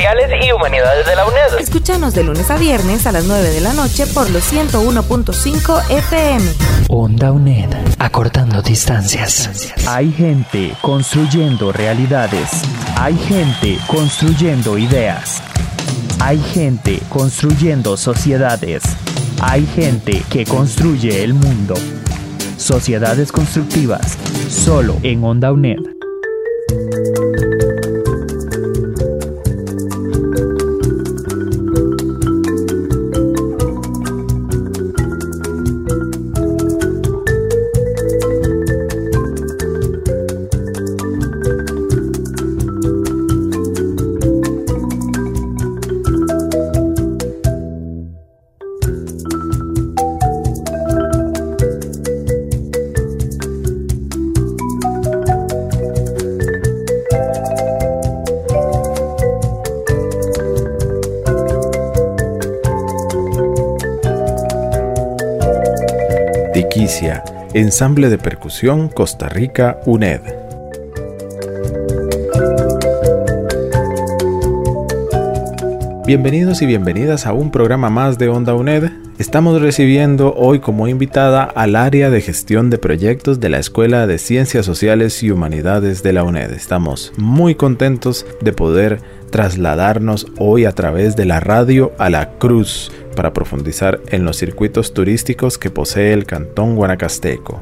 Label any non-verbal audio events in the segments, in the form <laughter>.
y Humanidades de la UNED. Escúchanos de lunes a viernes a las 9 de la noche por los 101.5 FM. Onda UNED. Acortando distancias. Hay gente construyendo realidades. Hay gente construyendo ideas. Hay gente construyendo sociedades. Hay gente que construye el mundo. Sociedades constructivas, solo en Onda UNED. Ensamble de Percusión Costa Rica UNED. Bienvenidos y bienvenidas a un programa más de Onda UNED. Estamos recibiendo hoy como invitada al área de gestión de proyectos de la Escuela de Ciencias Sociales y Humanidades de la UNED. Estamos muy contentos de poder trasladarnos hoy a través de la radio a la Cruz para profundizar en los circuitos turísticos que posee el Cantón Guanacasteco.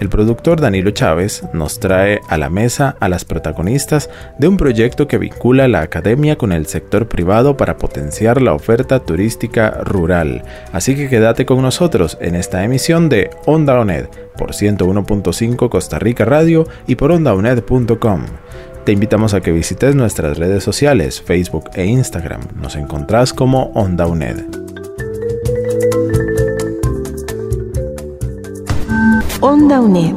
El productor Danilo Chávez nos trae a la mesa a las protagonistas de un proyecto que vincula la academia con el sector privado para potenciar la oferta turística rural. Así que quédate con nosotros en esta emisión de Onda ONED por 101.5 Costa Rica Radio y por ondaoned.com. Te invitamos a que visites nuestras redes sociales, Facebook e Instagram. Nos encontrás como Onda UNED. Onda UNED.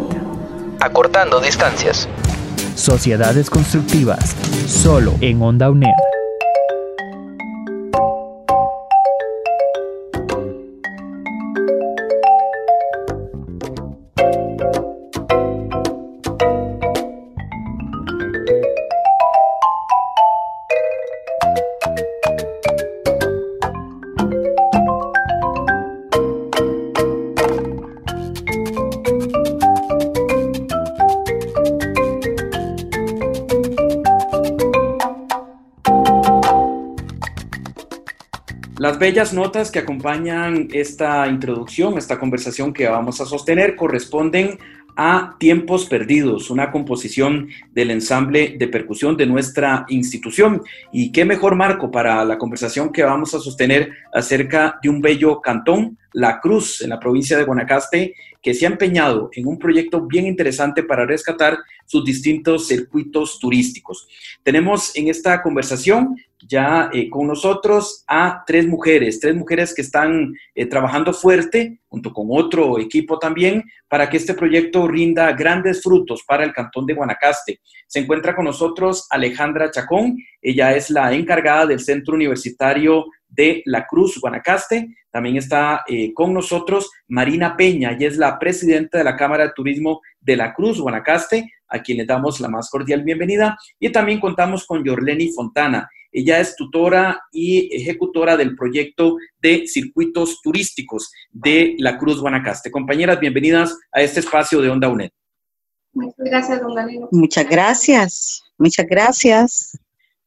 Acortando distancias. Sociedades constructivas, solo en Onda UNED. Bellas notas que acompañan esta introducción, esta conversación que vamos a sostener, corresponden a Tiempos Perdidos, una composición del ensamble de percusión de nuestra institución. Y qué mejor marco para la conversación que vamos a sostener acerca de un bello cantón, La Cruz, en la provincia de Guanacaste, que se ha empeñado en un proyecto bien interesante para rescatar sus distintos circuitos turísticos. Tenemos en esta conversación ya eh, con nosotros a tres mujeres, tres mujeres que están eh, trabajando fuerte junto con otro equipo también para que este proyecto rinda grandes frutos para el cantón de Guanacaste. Se encuentra con nosotros Alejandra Chacón, ella es la encargada del Centro Universitario de la Cruz Guanacaste. También está eh, con nosotros Marina Peña, ella es la presidenta de la Cámara de Turismo de la Cruz Guanacaste, a quien le damos la más cordial bienvenida. Y también contamos con Yorleni Fontana. Ella es tutora y ejecutora del proyecto de circuitos turísticos de la Cruz Guanacaste. Compañeras, bienvenidas a este espacio de Onda UNED. Muchas gracias, don Danilo. Muchas gracias, muchas gracias.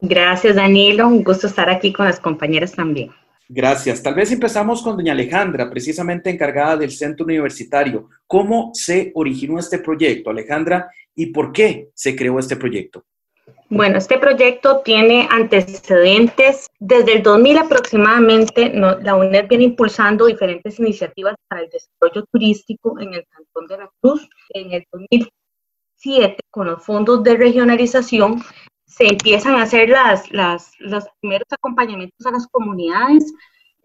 Gracias, Danilo. Un gusto estar aquí con las compañeras también. Gracias. Tal vez empezamos con doña Alejandra, precisamente encargada del centro universitario. ¿Cómo se originó este proyecto, Alejandra, y por qué se creó este proyecto? Bueno, este proyecto tiene antecedentes. Desde el 2000 aproximadamente, la UNED viene impulsando diferentes iniciativas para el desarrollo turístico en el Cantón de la Cruz. En el 2007, con los fondos de regionalización, se empiezan a hacer las, los primeros acompañamientos a las comunidades.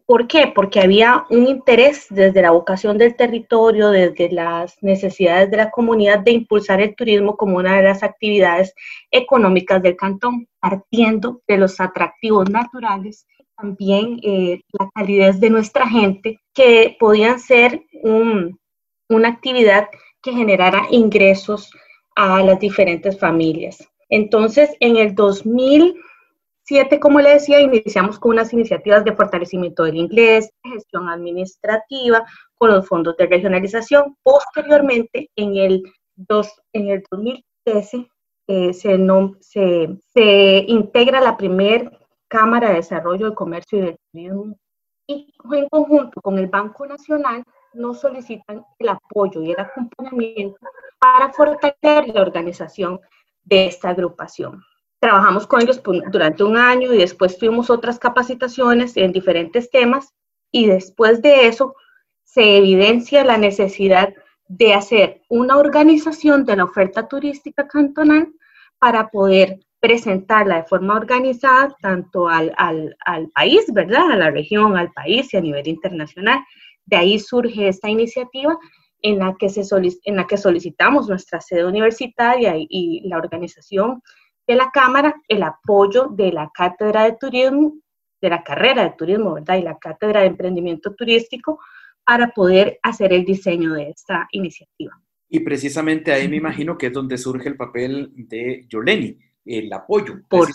¿Por qué? Porque había un interés desde la vocación del territorio, desde las necesidades de la comunidad de impulsar el turismo como una de las actividades económicas del cantón, partiendo de los atractivos naturales, también eh, la calidez de nuestra gente, que podían ser una actividad que generara ingresos a las diferentes familias. Entonces, en el 2007, como le decía, iniciamos con unas iniciativas de fortalecimiento del inglés, gestión administrativa, con los fondos de regionalización. Posteriormente, en el, dos, en el 2013, eh, se, se, se, integra la primer Cámara de Desarrollo de Comercio y del Turismo y en conjunto con el Banco Nacional nos solicitan el apoyo y el acompañamiento para fortalecer la organización de esta agrupación. Trabajamos con ellos durante un año y después tuvimos otras capacitaciones en diferentes temas y después de eso se evidencia la necesidad de hacer una organización de la oferta turística cantonal para poder presentarla de forma organizada tanto al, al, al, país, ¿verdad? A la región, al país y a nivel internacional. De ahí surge esta iniciativa en la que, se en la que solicitamos nuestra sede universitaria y, la organización de la Cámara el apoyo de la Cátedra de Turismo, de la carrera de turismo, ¿verdad? Y la Cátedra de Emprendimiento Turístico para poder hacer el diseño de esta iniciativa. Y precisamente ahí me imagino que es donde surge el papel de Yoleni, el apoyo. Por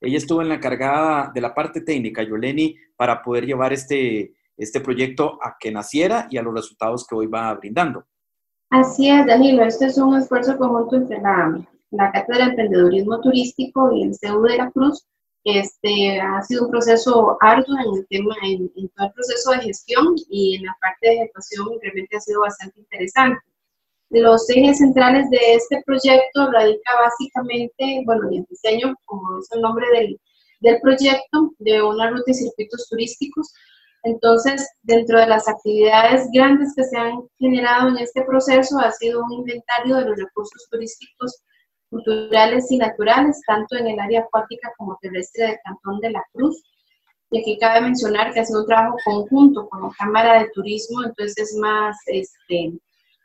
Ella estuvo en la cargada de la parte técnica, Yoleni, para poder llevar este, este proyecto a que naciera y a los resultados que hoy va brindando. Así es, Danilo, este es un esfuerzo conjunto entre la, la Cátedra de Emprendedurismo Turístico y el CEU de la Cruz. Este ha sido un proceso arduo en el tema, en, todo el proceso de gestión y en la parte de ejecución realmente ha sido bastante interesante. Los ejes centrales de este proyecto radica básicamente, bueno, en el diseño, como es el nombre del, del proyecto, de una ruta y circuitos turísticos entonces, dentro de las actividades grandes que se han generado en este proceso ha sido un inventario de los recursos turísticos culturales y naturales, tanto en el área acuática como terrestre del Cantón de la Cruz. Y aquí cabe mencionar que ha sido un trabajo conjunto con la Cámara de Turismo, entonces es más este,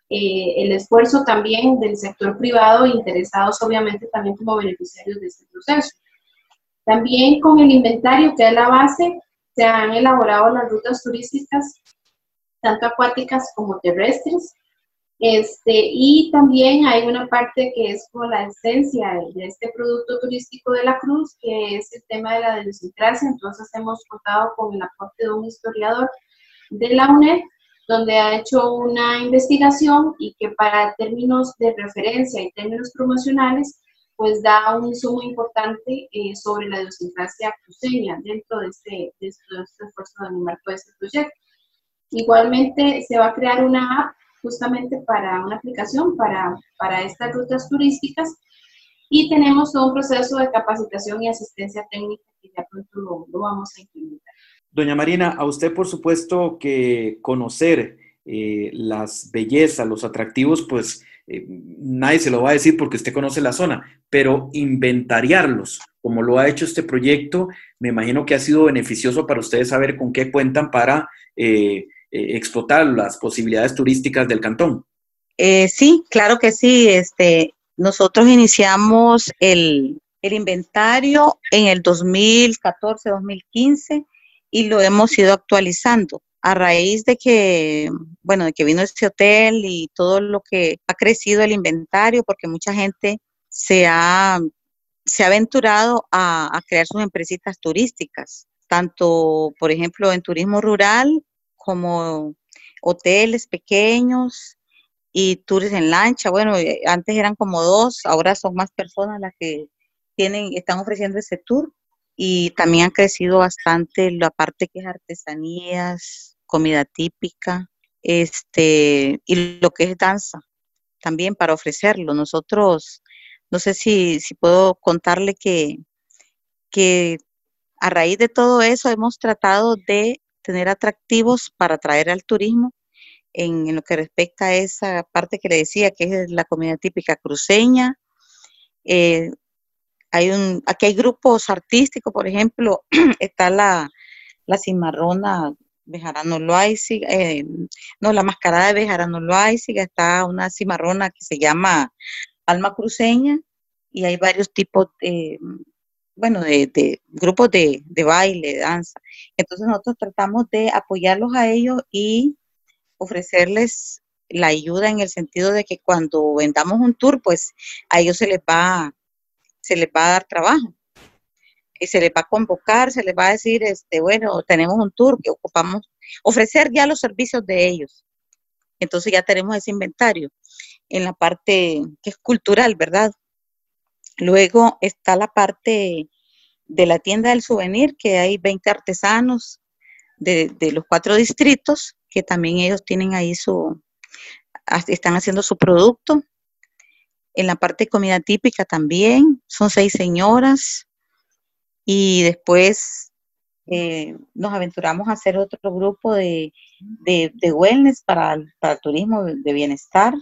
eh, el esfuerzo también del sector privado, interesados obviamente también como beneficiarios de este proceso. También con el inventario, que es la base, se han elaborado las rutas turísticas, tanto acuáticas como terrestres. Este, y también hay una parte que es como la esencia de, este producto turístico de la Cruz, que es el tema de la idiosincrasia. Entonces hemos contado con el aporte de un historiador de la UNED, donde ha hecho una investigación y que para términos de referencia y términos promocionales pues da un insumo importante eh, sobre la idiosincrasia cruceña dentro de este, de este, esfuerzo de marco de este proyecto. Igualmente se va a crear una app justamente para una aplicación para, para estas rutas turísticas y tenemos todo un proceso de capacitación y asistencia técnica que ya pronto lo vamos a implementar. Doña Marina, a usted por supuesto que conocer eh, las bellezas, los atractivos, pues eh, nadie se lo va a decir porque usted conoce la zona, pero inventariarlos, como lo ha hecho este proyecto, me imagino que ha sido beneficioso para ustedes saber con qué cuentan para eh, explotar las posibilidades turísticas del cantón. sí, claro que sí. Este, nosotros iniciamos el, el inventario en el 2014-2015 y lo hemos ido actualizando a raíz de que, bueno, de que vino este hotel y todo lo que ha crecido el inventario, porque mucha gente se ha, se ha aventurado a, crear sus empresitas turísticas, tanto, por ejemplo, en turismo rural como hoteles pequeños y tours en lancha. Bueno, eh, antes eran como dos, ahora son más personas las que tienen, están ofreciendo ese tour y también ha crecido bastante la parte que es artesanías, comida típica, este, y lo que es danza, también para ofrecerlo. Nosotros, no sé si, si puedo contarle que, que a raíz de todo eso hemos tratado de tener atractivos para atraer al turismo en, lo que respecta a esa parte que le decía, que es la comida típica cruceña. Eh, hay un, aquí hay grupos artísticos, por ejemplo, <clears throat> está la, la cimarrona Bejarano Loaiziga, eh, no, la mascarada de Bejarano Loaiziga, está una cimarrona que se llama Alma Cruceña y hay varios tipos de, bueno, de, grupos de, de, baile, de danza. Entonces nosotros tratamos de apoyarlos a ellos y ofrecerles la ayuda en el sentido de que cuando vendamos un tour, pues a ellos se les va, se les va a dar trabajo se les va a convocar, se les va a decir, este, bueno, tenemos un tour que ocupamos, ofrecer ya los servicios de ellos. Entonces ya tenemos ese inventario en la parte que es cultural, ¿verdad? Luego está la parte de la tienda del souvenir, que hay 20 artesanos de, de los cuatro distritos, que también ellos tienen ahí su, están haciendo su producto. En la parte de comida típica también, son seis señoras, y después eh, nos aventuramos a hacer otro grupo de, wellness para, para el turismo de bienestar.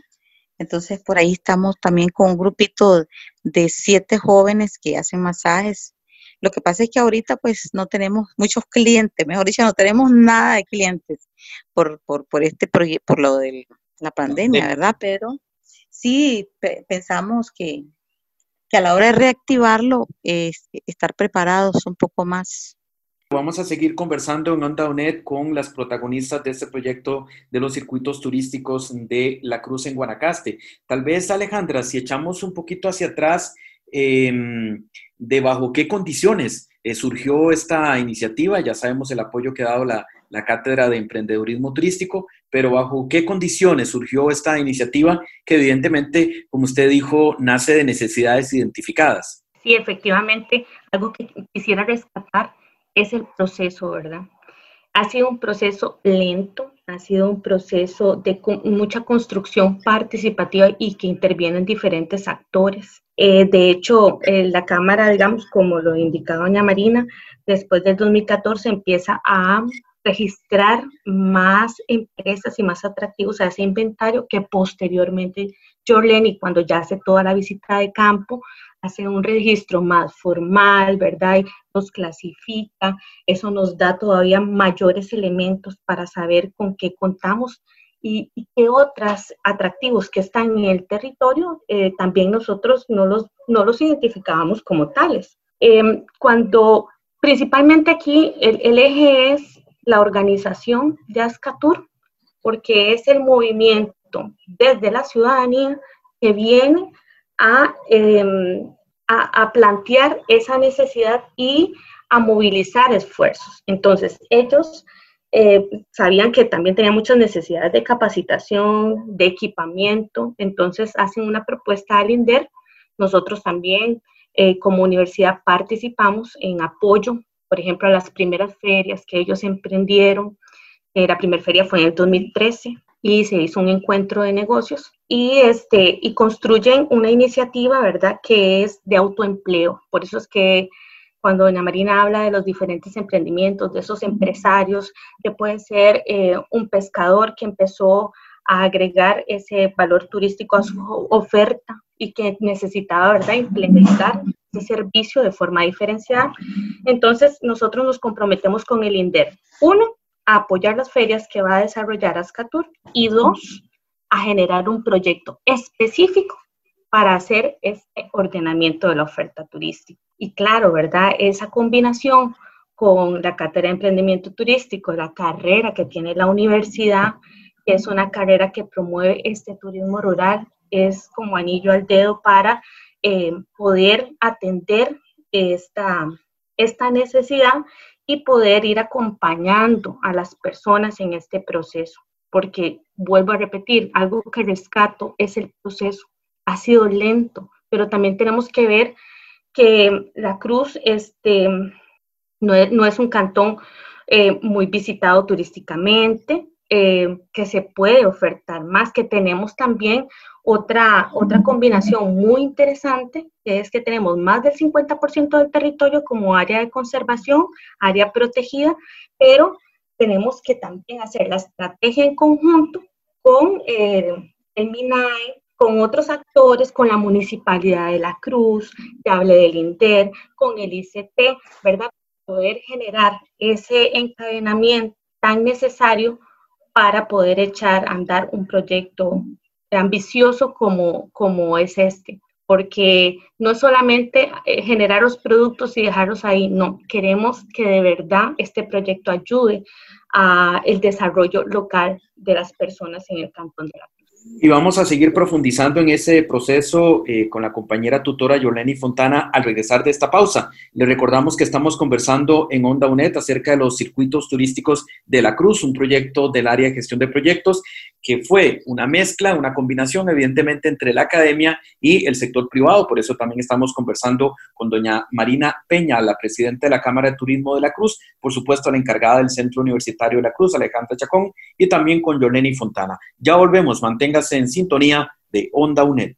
Entonces por ahí estamos también con un grupito de siete jóvenes que hacen masajes. Lo que pasa es que ahorita pues no tenemos muchos clientes, mejor dicho, no tenemos nada de clientes por, por, por este proyecto, por lo de la pandemia, ¿verdad? Pero sí pensamos que, que a la hora de reactivarlo, es estar preparados un poco más. Vamos a seguir conversando en Onda UNED con las protagonistas de este proyecto de los circuitos turísticos de la Cruz en Guanacaste. Tal vez, Alejandra, si echamos un poquito hacia atrás, em, de bajo qué condiciones eh, surgió esta iniciativa. Ya sabemos el apoyo que ha dado la, la Cátedra de Emprendedurismo Turístico, pero bajo qué condiciones surgió esta iniciativa que evidentemente, como usted dijo, nace de necesidades identificadas. Sí, efectivamente, algo que quisiera rescatar es el proceso, ¿verdad? Ha sido un proceso lento, ha sido un proceso de mucha construcción participativa y que intervienen diferentes actores. Eh, de hecho, eh, la Cámara, digamos, como lo indicaba doña Marina, después del 2014 empieza a registrar más empresas y más atractivos a ese inventario que posteriormente Jorleni, cuando ya hace toda la visita de campo, hace un registro más formal, ¿verdad? Y nos clasifica, eso nos da todavía mayores elementos para saber con qué contamos y, qué otros atractivos que están en el territorio eh, también nosotros no los, no los identificábamos como tales. Em, cuando principalmente aquí el, el eje es la organización de Ascatur, porque es el movimiento desde la ciudadanía que viene a, em, a, plantear esa necesidad y a movilizar esfuerzos. Entonces, ellos eh, sabían que también tenían muchas necesidades de capacitación, de equipamiento, entonces hacen una propuesta al INDER. Nosotros también eh, como universidad participamos en apoyo por ejemplo, las primeras ferias que ellos emprendieron. Eh, la primera feria fue en el 2013 y se hizo un encuentro de negocios y, este, y construyen una iniciativa, ¿verdad?, que es de autoempleo. Por eso es que cuando doña Marina habla de los diferentes emprendimientos, de esos empresarios, que puede ser eh, un pescador que empezó a agregar ese valor turístico a su oferta y que necesitaba, ¿verdad?, implementar ese servicio de forma diferenciada. Entonces, nosotros nos comprometemos con el INDER. Uno, a apoyar las ferias que va a desarrollar Ascatur y dos, a generar un proyecto específico para hacer este ordenamiento de la oferta turística. Y claro, ¿verdad? Esa combinación con la cátedra de emprendimiento turístico, la carrera que tiene la universidad, es una carrera que promueve este turismo rural es como anillo al dedo para eh, poder atender esta, esta necesidad y poder ir acompañando a las personas en este proceso. Porque, vuelvo a repetir, algo que rescato es el proceso. Ha sido lento, pero también tenemos que ver que la Cruz este, no, es, un cantón eh, muy visitado turísticamente, eh, que se puede ofertar más, que tenemos también otra, otra combinación muy interesante, es que tenemos más del 50% del territorio como área de conservación, área protegida, pero tenemos que también hacer la estrategia en conjunto con eh, el MINAE, con otros actores, con la Municipalidad de la Cruz, ya hablé del INDER, con el ICT, ¿verdad? Poder generar ese encadenamiento tan necesario para poder echar a andar un proyecto ambicioso como, como es este. Porque no solamente eh, generar los productos y dejarlos ahí, no, queremos que de verdad este proyecto ayude a el desarrollo local de las personas en el cantón de la y vamos a seguir profundizando en ese proceso eh, con la compañera tutora Yoleni Fontana al regresar de esta pausa. Le recordamos que estamos conversando en Onda UNED acerca de los circuitos turísticos de la Cruz, un proyecto del área de gestión de proyectos que fue una mezcla, una combinación evidentemente entre la academia y el sector privado. Por eso también estamos conversando con doña Marina Peña, la presidenta de la Cámara de Turismo de la Cruz, por supuesto la encargada del Centro Universitario de la Cruz, Alejandra Chacón, y también con Yoleni Fontana. Ya volvemos, manténgase en sintonía de Onda UNED.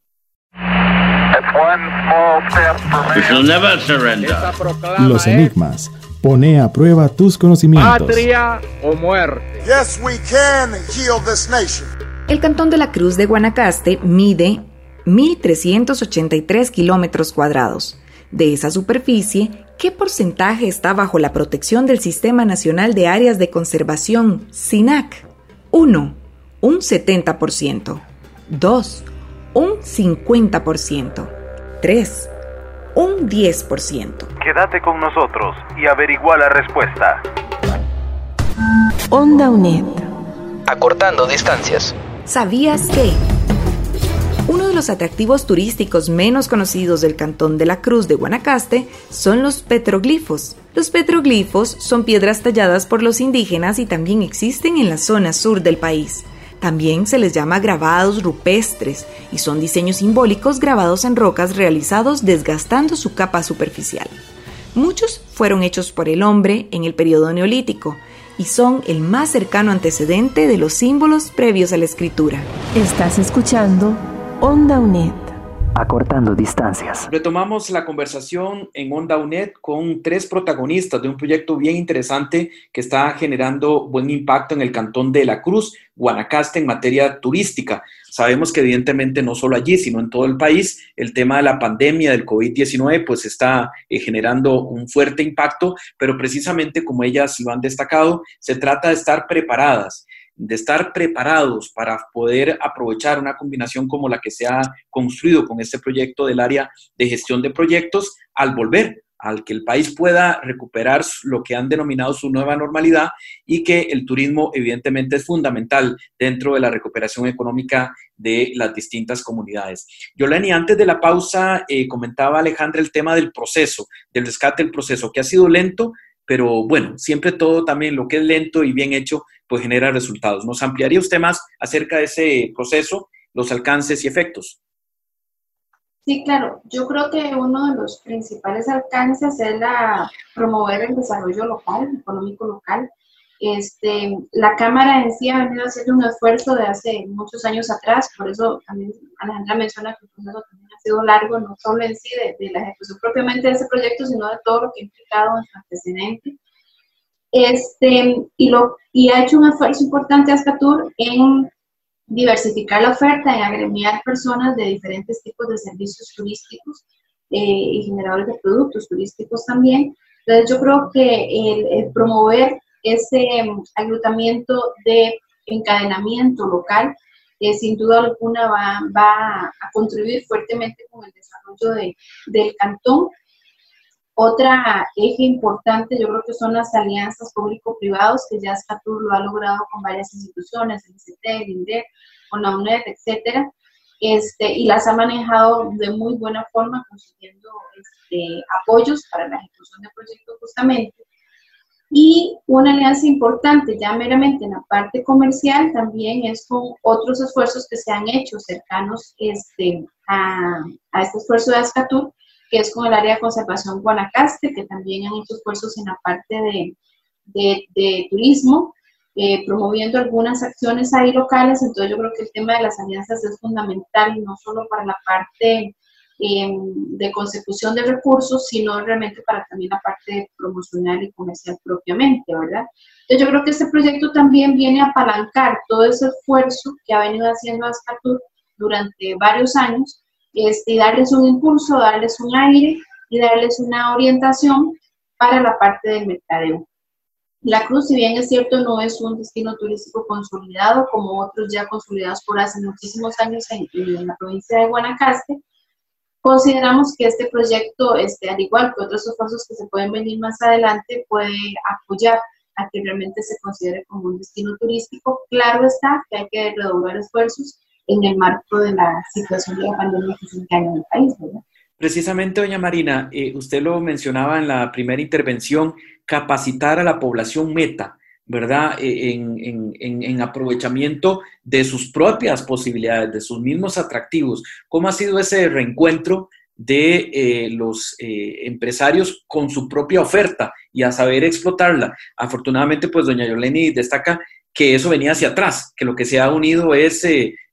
Los enigmas. Pone a prueba tus conocimientos. Patria o muerte. El cantón de la Cruz de Guanacaste mide 1.383 kilómetros cuadrados. De esa superficie, ¿qué porcentaje está bajo la protección del Sistema Nacional de Áreas de Conservación, SINAC? 1. Un 70%. 2. Un 50%. 3 un 10%. Quédate con nosotros y averigua la respuesta. Onda UNED. Acortando distancias. ¿Sabías que? Uno de los atractivos turísticos menos conocidos del Cantón de la Cruz de Guanacaste son los petroglifos. Los petroglifos son piedras talladas por los indígenas y también existen en la zona sur del país. También se les llama grabados rupestres y son diseños simbólicos grabados en rocas realizados desgastando su capa superficial. Muchos fueron hechos por el hombre en el periodo neolítico y son el más cercano antecedente de los símbolos previos a la escritura. Estás escuchando Onda UNED. Acortando distancias. Retomamos la conversación en Onda UNED con tres protagonistas de un proyecto bien interesante que está generando buen impacto en el cantón de La Cruz, Guanacaste en materia turística. Sabemos que evidentemente no solo allí, sino en todo el país, el tema de la pandemia del COVID-19 pues está eh, generando un fuerte impacto, pero precisamente como ellas lo han destacado, se trata de estar preparadas de estar preparados para poder aprovechar una combinación como la que se ha construido con este proyecto del área de gestión de proyectos al volver al que el país pueda recuperar lo que han denominado su nueva normalidad y que el turismo evidentemente es fundamental dentro de la recuperación económica de las distintas comunidades. Yolani, antes de la pausa eh, comentaba Alejandra el tema del proceso, del rescate del proceso, que ha sido lento, pero bueno, siempre todo también lo que es lento y bien hecho, pues genera resultados. ¿Nos ampliaría usted más acerca de ese proceso, los alcances y efectos? Sí, claro. Yo creo que uno de los principales alcances es la, promover el desarrollo local, económico local. Este, la Cámara en sí ha venido haciendo un esfuerzo de hace muchos años atrás, por eso también Alejandra menciona que el proceso también ha sido largo, no solo en sí de, la ejecución propiamente de ese proyecto, sino de todo lo que ha implicado en su antecedente. Este, y, lo, y ha hecho un esfuerzo importante Ascatur en diversificar la oferta, en agremiar personas de diferentes tipos de servicios turísticos eh, y generadores de productos turísticos también. Entonces yo creo que el, promover ese um, agrupamiento de encadenamiento local, eh, sin duda alguna va, va, a contribuir fuertemente con el desarrollo de, del cantón. Otra eje importante yo creo que son las alianzas público-privados, que ya Scatur lo ha logrado con varias instituciones, el ICT, el INDEC, con la UNED, etcétera, este, y las ha manejado de muy buena forma, consiguiendo este, apoyos para la ejecución del proyecto justamente. Y una alianza importante, ya meramente en la parte comercial, también es con otros esfuerzos que se han hecho cercanos este, a, a este esfuerzo de Ascatur, que es con el área de conservación Guanacaste, que también han hecho esfuerzos en la parte de, de, turismo eh, promoviendo algunas acciones ahí locales, entonces yo creo que el tema de las alianzas es fundamental, no solo para la parte em, de consecución de recursos, sino realmente para también la parte promocional y comercial propiamente, ¿verdad? Entonces yo creo que este proyecto también viene a apalancar todo ese esfuerzo que ha venido haciendo Ascatur durante varios años este, darles un impulso, darles un aire y darles una orientación para la parte del mercadeo. La Cruz, si bien es cierto, no es un destino turístico consolidado como otros ya consolidados por hace muchísimos años en, en la provincia de Guanacaste, consideramos que este proyecto, este, al igual que otros esfuerzos que se pueden venir más adelante, puede apoyar a que realmente se considere como un destino turístico. Claro está que hay que redoblar esfuerzos en el marco de la situación de la pandemia que se encarga en el país, ¿verdad? Precisamente, doña Marina, eh, usted lo mencionaba en la primera intervención, capacitar a la población meta, ¿verdad? E, en, en, en, aprovechamiento de sus propias posibilidades, de sus mismos atractivos. ¿Cómo ha sido ese reencuentro de eh, los eh, empresarios con su propia oferta y a saber explotarla? Afortunadamente, pues doña Yoleni destaca que eso venía hacia atrás, que lo que se ha unido es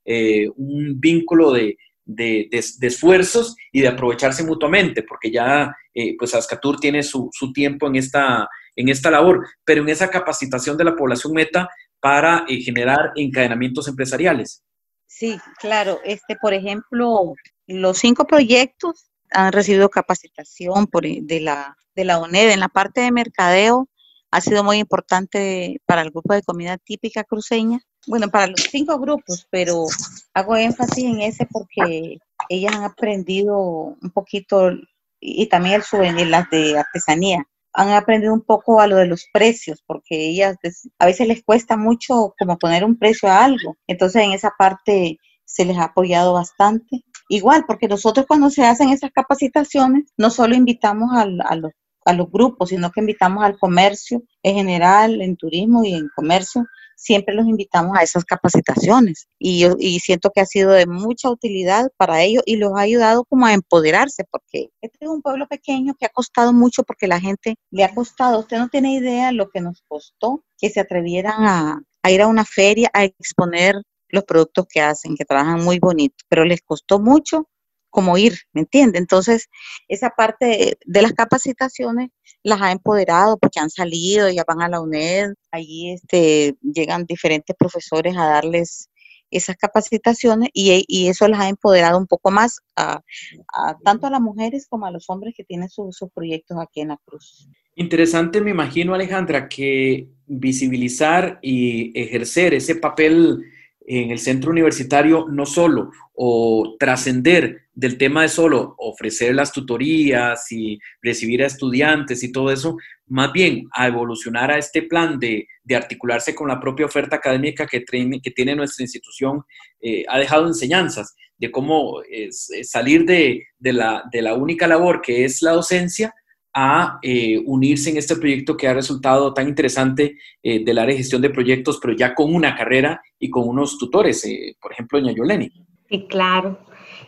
un vínculo de, de, esfuerzos y de aprovecharse mutuamente, porque ya eh, pues Ascatur tiene su, tiempo en esta, en esta labor, pero en esa capacitación de la población meta para eh, generar encadenamientos empresariales. Sí, claro. Este, por ejemplo, los cinco proyectos han recibido capacitación por, de, la, de la UNED en la parte de mercadeo. Ha sido muy importante para el grupo de comida típica cruceña bueno, para los cinco grupos, pero hago énfasis en ese porque ellas han aprendido un poquito, y también el souvenir, las de artesanía, han aprendido un poco a lo de los precios, porque ellas a veces les cuesta mucho como poner un precio a algo. Entonces en esa parte se les ha apoyado bastante. Igual, porque nosotros cuando se hacen esas capacitaciones, no solo invitamos a, los, a los grupos, sino que invitamos al comercio en general, en turismo y en comercio, siempre los invitamos a esas capacitaciones. Y, yo, y siento que ha sido de mucha utilidad para ellos y los ha ayudado como a empoderarse porque este es un pueblo pequeño que ha costado mucho porque la gente le ha costado, usted no tiene idea lo que nos costó que se atrevieran a, a ir a una feria a exponer los productos que hacen, que trabajan muy bonito, pero les costó mucho como ir, ¿me entiende? Entonces, esa parte de, las capacitaciones las ha empoderado porque han salido, ya van a la UNED, allí este, llegan diferentes profesores a darles esas capacitaciones y, eso las ha empoderado un poco más a, tanto a las mujeres como a los hombres que tienen sus proyectos aquí en la Cruz. Interesante, me imagino, Alejandra, que visibilizar y ejercer ese papel en el centro universitario no solo o trascender del tema de solo ofrecer las tutorías y recibir a estudiantes y todo eso, más bien a evolucionar a este plan de, articularse con la propia oferta académica que, tiene nuestra institución, eh, ha dejado enseñanzas de cómo salir de, la, de la única labor que es la docencia a eh, unirse en este proyecto que ha resultado tan interesante eh, del área de gestión de proyectos, pero ya con una carrera y con unos tutores, eh, por ejemplo, doña Yoleni. Sí, claro.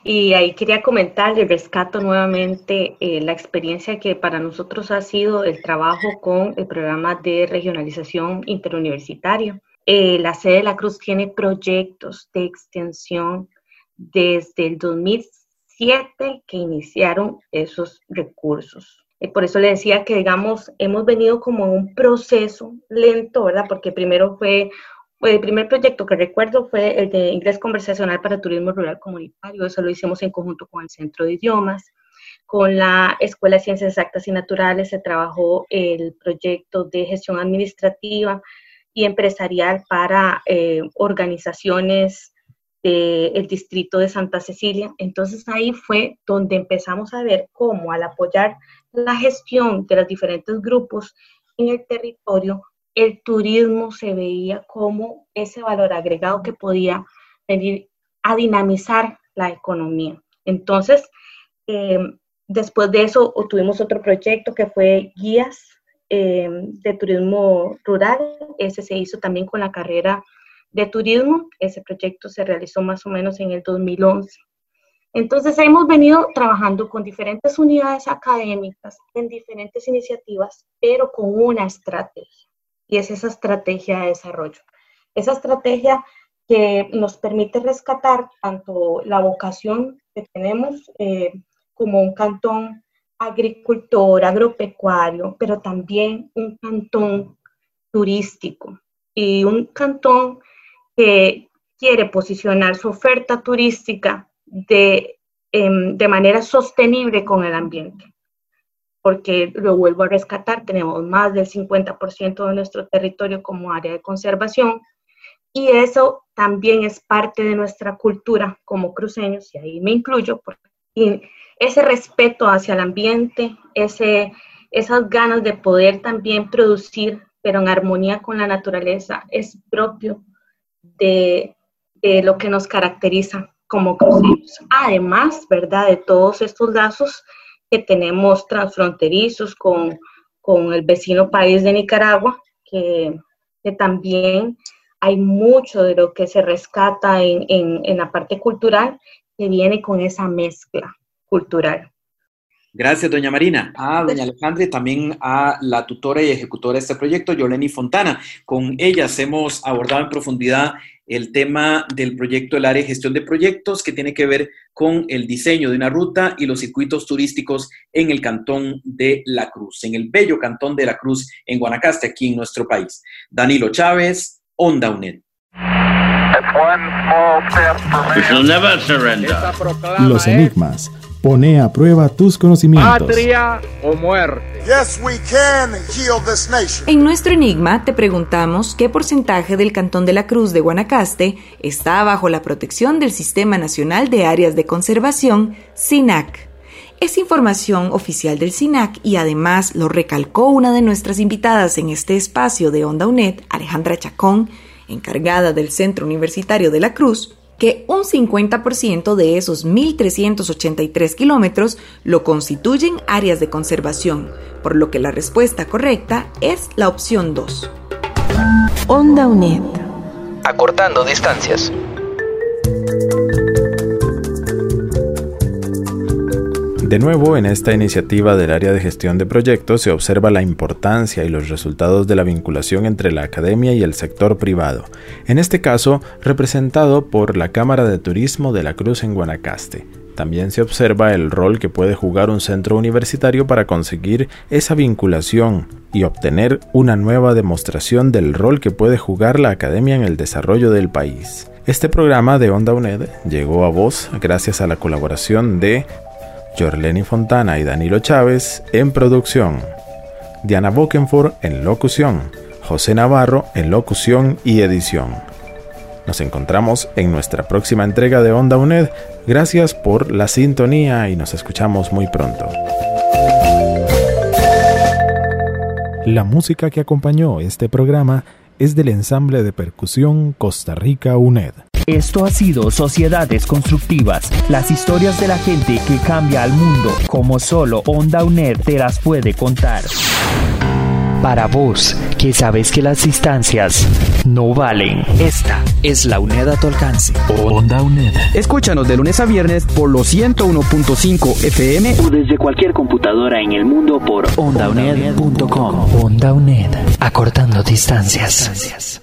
Y ahí quería comentar, y rescato nuevamente la experiencia que para nosotros ha sido el trabajo con el programa de regionalización interuniversitario. la sede de la Cruz tiene proyectos de extensión desde el 2007 que iniciaron esos recursos. Eh, por eso le decía que, digamos, hemos venido como un proceso lento, ¿verdad? Porque primero fue, el primer proyecto que recuerdo fue el de inglés conversacional para turismo rural comunitario, eso lo hicimos en conjunto con el Centro de Idiomas. Con la Escuela de Ciencias Exactas y Naturales se trabajó el proyecto de gestión administrativa y empresarial para eh, organizaciones del distrito de Santa Cecilia. Entonces ahí fue donde empezamos a ver cómo al apoyar la gestión de los diferentes grupos en el territorio, el turismo se veía como ese valor agregado que podía venir a dinamizar la economía. Entonces, eh, después de eso tuvimos otro proyecto que fue guías eh, de turismo rural. Ese se hizo también con la carrera de turismo. Ese proyecto se realizó más o menos en el 2011. Entonces hemos venido trabajando con diferentes unidades académicas en diferentes iniciativas, pero con una estrategia, y es esa estrategia de desarrollo. Esa estrategia que nos permite rescatar tanto la vocación que tenemos eh, como un cantón agricultor, agropecuario, pero también un cantón turístico y un cantón que quiere posicionar su oferta turística de, em, de manera sostenible con el ambiente. Porque lo vuelvo a rescatar, tenemos más del 50% de nuestro territorio como área de conservación y eso también es parte de nuestra cultura como cruceños, y ahí me incluyo, ese respeto hacia el ambiente, ese, esas ganas de poder también producir, pero en armonía con la naturaleza, es propio de, lo que nos caracteriza como cruceños. Además, ¿verdad? De todos estos lazos que tenemos transfronterizos con, con el vecino país de Nicaragua, que, que, también hay mucho de lo que se rescata en, en la parte cultural que viene con esa mezcla cultural. Gracias, doña Marina. A doña Alejandra y también a la tutora y ejecutora de este proyecto, Yoleni Fontana. Con ellas hemos abordado en profundidad el tema del proyecto del área de gestión de proyectos que tiene que ver con el diseño de una ruta y los circuitos turísticos en el cantón de La Cruz, en el bello cantón de La Cruz, en Guanacaste, aquí en nuestro país. Danilo Chávez, Onda UNED. Los enigmas Pone a prueba tus conocimientos. Patria o muerte. En nuestro enigma te preguntamos qué porcentaje del Cantón de la Cruz de Guanacaste está bajo la protección del Sistema Nacional de Áreas de Conservación, SINAC. Es información oficial del SINAC y además lo recalcó una de nuestras invitadas en este espacio de Onda UNED, Alejandra Chacón, encargada del Centro Universitario de la Cruz, que un 50% de esos 1.383 kilómetros lo constituyen áreas de conservación, por lo que la respuesta correcta es la opción 2. Onda UNED. Acortando distancias. De nuevo, en esta iniciativa del área de gestión de proyectos se observa la importancia y los resultados de la vinculación entre la academia y el sector privado, en este caso representado por la Cámara de Turismo de la Cruz en Guanacaste. También se observa el rol que puede jugar un centro universitario para conseguir esa vinculación y obtener una nueva demostración del rol que puede jugar la academia en el desarrollo del país. Este programa de Onda UNED llegó a vos gracias a la colaboración de Jorleni Fontana y Danilo Chávez en producción, Diana Bokenford en locución, José Navarro en locución y edición. Nos encontramos en nuestra próxima entrega de Onda UNED. Gracias por la sintonía y nos escuchamos muy pronto. La música que acompañó este programa es del ensamble de percusión Costa Rica UNED. Esto ha sido Sociedades Constructivas, las historias de la gente que cambia al mundo, como solo Onda UNED te las puede contar. Para vos, que sabes que las distancias no valen. Esta es la UNED a tu alcance. Onda UNED. Escúchanos de lunes a viernes por los 101.5 FM o desde cualquier computadora en el mundo por ondauned.com. Onda UNED, acortando distancias.